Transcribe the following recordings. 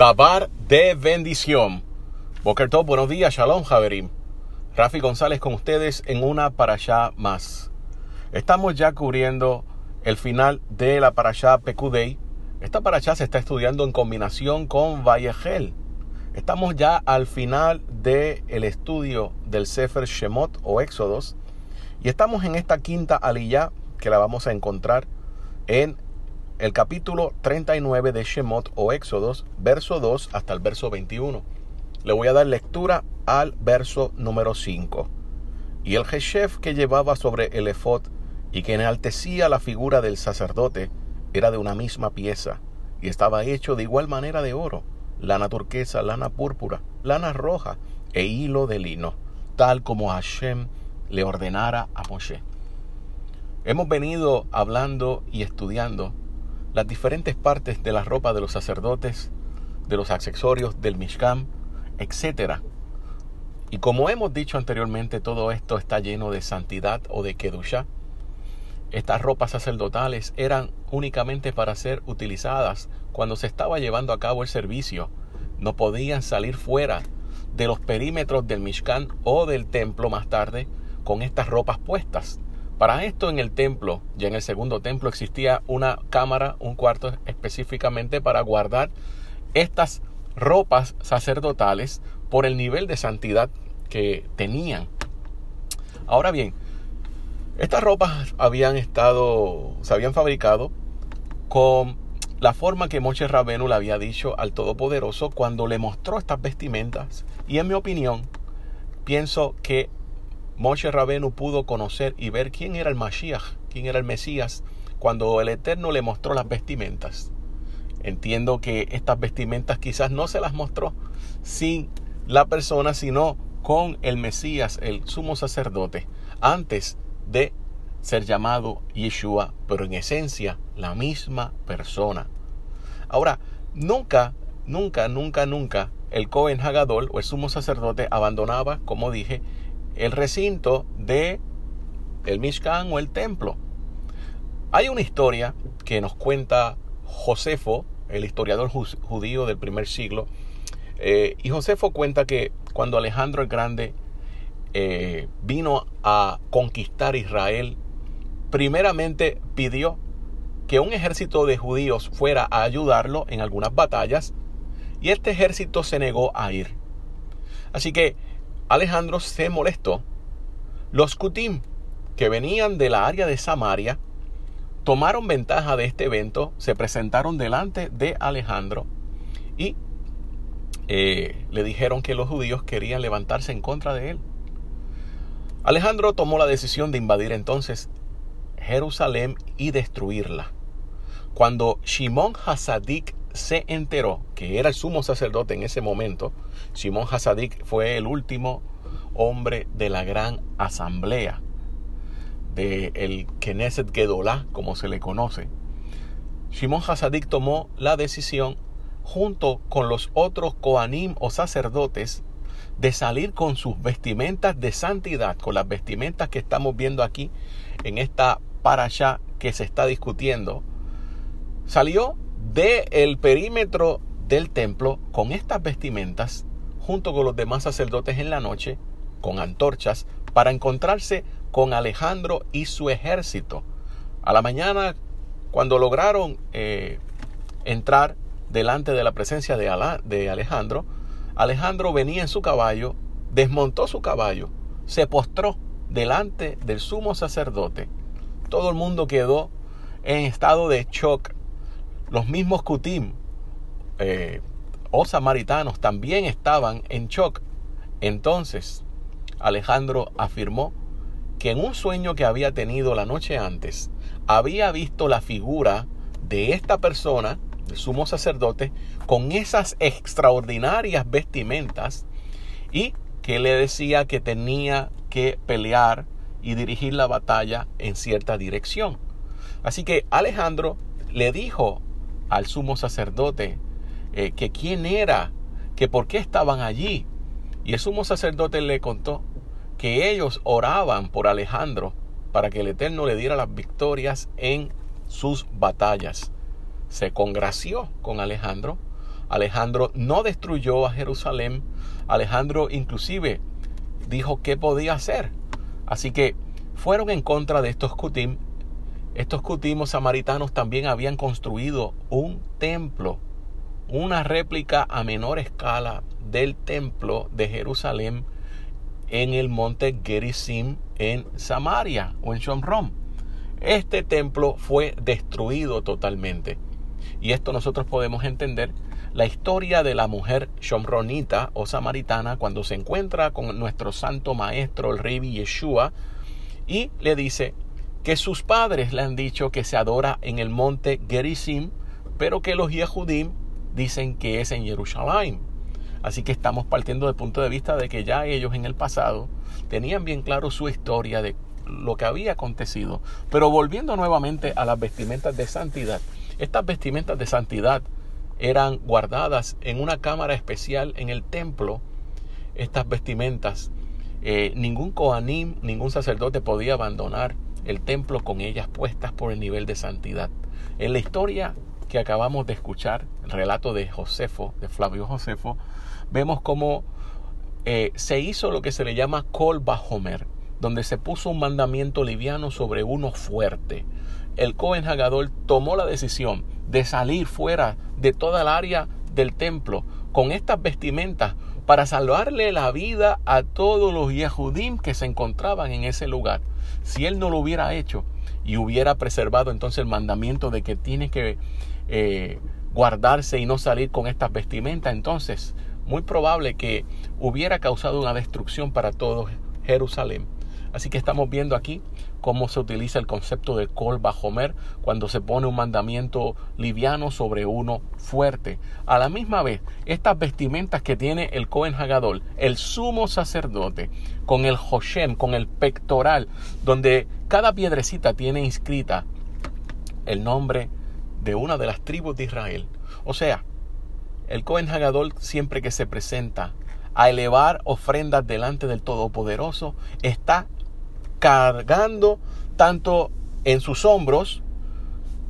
Dabar de bendición. Boker Tov, buenos días, Shalom Javerim. Rafi González con ustedes en una parashá más. Estamos ya cubriendo el final de la parashá Pekudei. Esta parashá se está estudiando en combinación con Vallejel. Estamos ya al final del el estudio del Sefer Shemot o Éxodos. Y estamos en esta quinta aliyah que la vamos a encontrar en el capítulo 39 de Shemot o Éxodos, verso 2 hasta el verso 21. Le voy a dar lectura al verso número 5. Y el Jeshef que llevaba sobre el efod y que enaltecía la figura del sacerdote era de una misma pieza y estaba hecho de igual manera de oro, lana turquesa, lana púrpura, lana roja e hilo de lino, tal como Hashem le ordenara a Moshe. Hemos venido hablando y estudiando las diferentes partes de la ropa de los sacerdotes, de los accesorios del Mishkan, etc. Y como hemos dicho anteriormente, todo esto está lleno de santidad o de kedusha. Estas ropas sacerdotales eran únicamente para ser utilizadas cuando se estaba llevando a cabo el servicio. No podían salir fuera de los perímetros del Mishkan o del templo más tarde con estas ropas puestas. Para esto en el templo, ya en el segundo templo, existía una cámara, un cuarto específicamente para guardar estas ropas sacerdotales por el nivel de santidad que tenían. Ahora bien, estas ropas habían estado, se habían fabricado con la forma que Moshe Rabenu le había dicho al Todopoderoso cuando le mostró estas vestimentas. Y en mi opinión, pienso que Moshe Rabenu pudo conocer y ver quién era el Mashiach, quién era el Mesías, cuando el Eterno le mostró las vestimentas. Entiendo que estas vestimentas quizás no se las mostró sin la persona, sino con el Mesías, el sumo sacerdote, antes de ser llamado Yeshua, pero en esencia la misma persona. Ahora, nunca, nunca, nunca, nunca el Cohen Hagadol o el sumo sacerdote abandonaba, como dije, el recinto de el Mishkan o el templo. Hay una historia que nos cuenta Josefo, el historiador judío del primer siglo, eh, y Josefo cuenta que cuando Alejandro el Grande eh, vino a conquistar Israel, primeramente pidió que un ejército de judíos fuera a ayudarlo en algunas batallas, y este ejército se negó a ir. Así que Alejandro se molestó. Los Kutim, que venían de la área de Samaria, tomaron ventaja de este evento, se presentaron delante de Alejandro y eh, le dijeron que los judíos querían levantarse en contra de él. Alejandro tomó la decisión de invadir entonces Jerusalén y destruirla. Cuando Shimon Hasadik se enteró que era el sumo sacerdote en ese momento, Simón Hasadik fue el último hombre de la gran asamblea, del el Knesset Gedolá, como se le conoce. Simón Hasadik tomó la decisión, junto con los otros Koanim o sacerdotes, de salir con sus vestimentas de santidad, con las vestimentas que estamos viendo aquí en esta parasha que se está discutiendo. Salió del perímetro del templo con estas vestimentas junto con los demás sacerdotes en la noche con antorchas para encontrarse con Alejandro y su ejército. A la mañana, cuando lograron eh, entrar delante de la presencia de, de Alejandro, Alejandro venía en su caballo, desmontó su caballo, se postró delante del sumo sacerdote. Todo el mundo quedó en estado de shock los mismos Kutim eh, o samaritanos también estaban en shock. Entonces Alejandro afirmó que en un sueño que había tenido la noche antes, había visto la figura de esta persona, sumo sacerdote, con esas extraordinarias vestimentas y que le decía que tenía que pelear y dirigir la batalla en cierta dirección. Así que Alejandro le dijo al sumo sacerdote eh, que quién era, que por qué estaban allí. Y el sumo sacerdote le contó que ellos oraban por Alejandro para que el Eterno le diera las victorias en sus batallas. Se congració con Alejandro, Alejandro no destruyó a Jerusalén. Alejandro inclusive dijo qué podía hacer. Así que fueron en contra de estos Kutim. Estos Kutim samaritanos también habían construido un templo, una réplica a menor escala del templo de Jerusalén en el monte Gerizim en Samaria o en Shomrom. Este templo fue destruido totalmente. Y esto nosotros podemos entender la historia de la mujer shomronita o samaritana cuando se encuentra con nuestro santo maestro, el rey Yeshua, y le dice que sus padres le han dicho que se adora en el monte Gerizim, pero que los Yehudim dicen que es en Jerusalén. Así que estamos partiendo del punto de vista de que ya ellos en el pasado tenían bien claro su historia de lo que había acontecido. Pero volviendo nuevamente a las vestimentas de santidad, estas vestimentas de santidad eran guardadas en una cámara especial en el templo. Estas vestimentas, eh, ningún coanim, ningún sacerdote podía abandonar el templo con ellas puestas por el nivel de santidad. En la historia que acabamos de escuchar, el relato de Josefo, de Flavio Josefo, vemos cómo eh, se hizo lo que se le llama Kol Bahomer, donde se puso un mandamiento liviano sobre uno fuerte. El Cohen Hagadol tomó la decisión de salir fuera de toda el área del templo con estas vestimentas para salvarle la vida a todos los Yehudim que se encontraban en ese lugar. Si él no lo hubiera hecho y hubiera preservado entonces el mandamiento de que tiene que eh, guardarse y no salir con estas vestimentas, entonces muy probable que hubiera causado una destrucción para todo Jerusalén. Así que estamos viendo aquí cómo se utiliza el concepto de Kol Bajomer cuando se pone un mandamiento liviano sobre uno fuerte. A la misma vez, estas vestimentas que tiene el Cohen Hagadol, el sumo sacerdote, con el Hoshem, con el pectoral, donde cada piedrecita tiene inscrita el nombre de una de las tribus de Israel. O sea, el Cohen Hagadol siempre que se presenta a elevar ofrendas delante del Todopoderoso, está cargando tanto en sus hombros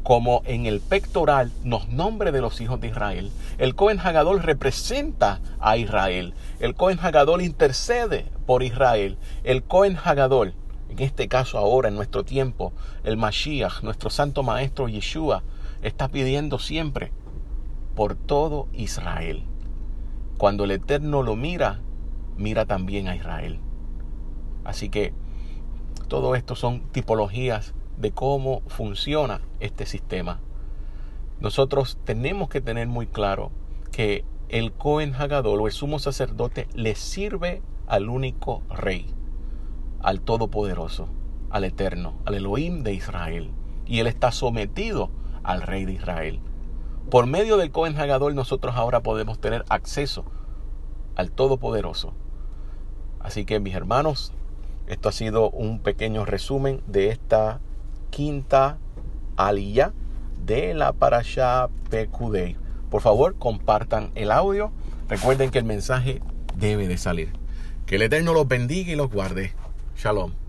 como en el pectoral los nombres de los hijos de Israel. El Cohen Hagadol representa a Israel. El Cohen Hagadol intercede por Israel. El Cohen Hagadol, en este caso ahora en nuestro tiempo, el Mashiach, nuestro santo maestro Yeshua, está pidiendo siempre por todo Israel. Cuando el Eterno lo mira, mira también a Israel. Así que todo esto son tipologías de cómo funciona este sistema. Nosotros tenemos que tener muy claro que el Cohen Hagadol o el sumo sacerdote le sirve al único rey, al Todopoderoso, al Eterno, al Elohim de Israel. Y él está sometido al rey de Israel. Por medio del Cohen Hagadol nosotros ahora podemos tener acceso al Todopoderoso. Así que mis hermanos, esto ha sido un pequeño resumen de esta quinta aliyah de la Parashá Pekudei. Por favor, compartan el audio. Recuerden que el mensaje debe de salir. Que el Eterno los bendiga y los guarde. Shalom.